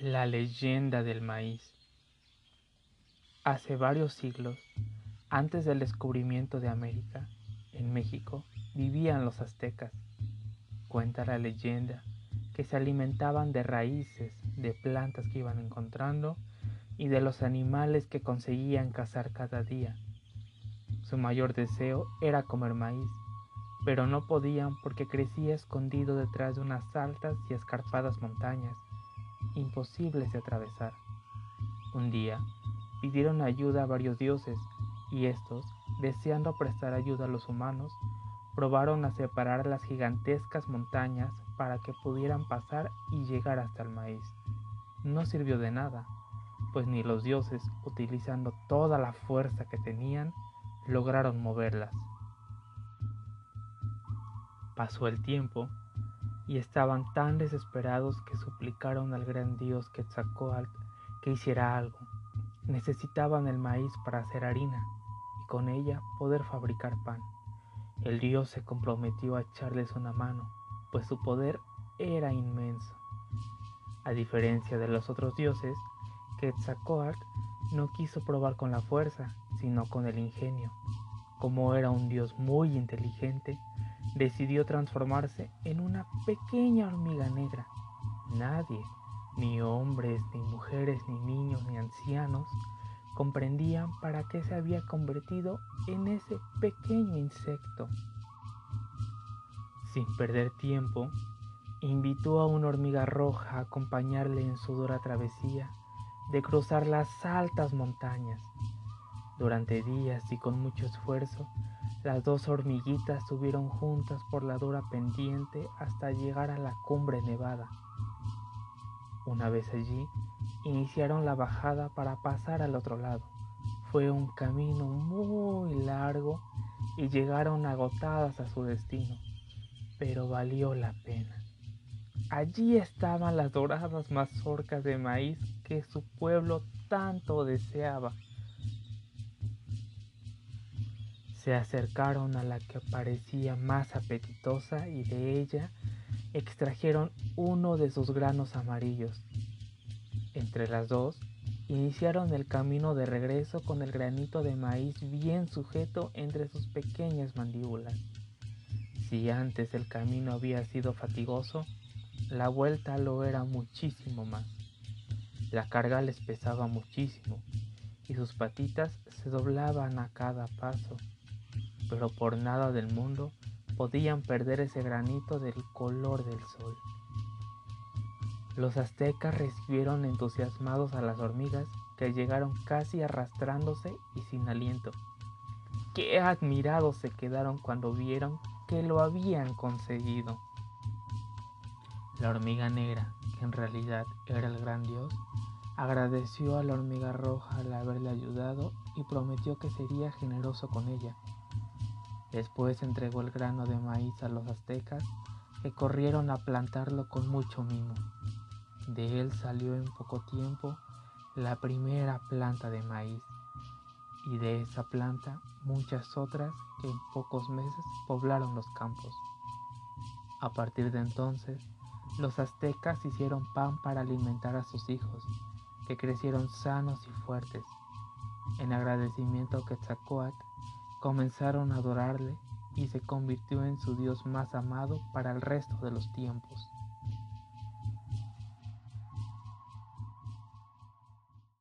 La leyenda del maíz. Hace varios siglos, antes del descubrimiento de América, en México vivían los aztecas. Cuenta la leyenda que se alimentaban de raíces, de plantas que iban encontrando y de los animales que conseguían cazar cada día. Su mayor deseo era comer maíz, pero no podían porque crecía escondido detrás de unas altas y escarpadas montañas imposibles de atravesar. Un día pidieron ayuda a varios dioses y estos, deseando prestar ayuda a los humanos, probaron a separar las gigantescas montañas para que pudieran pasar y llegar hasta el maíz. No sirvió de nada, pues ni los dioses, utilizando toda la fuerza que tenían, lograron moverlas. Pasó el tiempo y estaban tan desesperados que suplicaron al gran dios Quetzalcoatl que hiciera algo. Necesitaban el maíz para hacer harina y con ella poder fabricar pan. El dios se comprometió a echarles una mano, pues su poder era inmenso. A diferencia de los otros dioses, Quetzalcoatl no quiso probar con la fuerza, sino con el ingenio. Como era un dios muy inteligente, decidió transformarse en una pequeña hormiga negra. Nadie, ni hombres, ni mujeres, ni niños, ni ancianos, comprendían para qué se había convertido en ese pequeño insecto. Sin perder tiempo, invitó a una hormiga roja a acompañarle en su dura travesía de cruzar las altas montañas. Durante días y con mucho esfuerzo, las dos hormiguitas subieron juntas por la dura pendiente hasta llegar a la cumbre nevada. Una vez allí, iniciaron la bajada para pasar al otro lado. Fue un camino muy largo y llegaron agotadas a su destino, pero valió la pena. Allí estaban las doradas mazorcas de maíz que su pueblo tanto deseaba. Se acercaron a la que parecía más apetitosa y de ella extrajeron uno de sus granos amarillos. Entre las dos, iniciaron el camino de regreso con el granito de maíz bien sujeto entre sus pequeñas mandíbulas. Si antes el camino había sido fatigoso, la vuelta lo era muchísimo más. La carga les pesaba muchísimo y sus patitas se doblaban a cada paso pero por nada del mundo podían perder ese granito del color del sol. Los aztecas recibieron entusiasmados a las hormigas que llegaron casi arrastrándose y sin aliento. Qué admirados se quedaron cuando vieron que lo habían conseguido. La hormiga negra, que en realidad era el gran dios, agradeció a la hormiga roja al haberle ayudado y prometió que sería generoso con ella Después entregó el grano de maíz a los aztecas, que corrieron a plantarlo con mucho mimo. De él salió en poco tiempo la primera planta de maíz, y de esa planta muchas otras que en pocos meses poblaron los campos. A partir de entonces, los aztecas hicieron pan para alimentar a sus hijos, que crecieron sanos y fuertes. En agradecimiento a Quetzalcoatl, comenzaron a adorarle y se convirtió en su Dios más amado para el resto de los tiempos.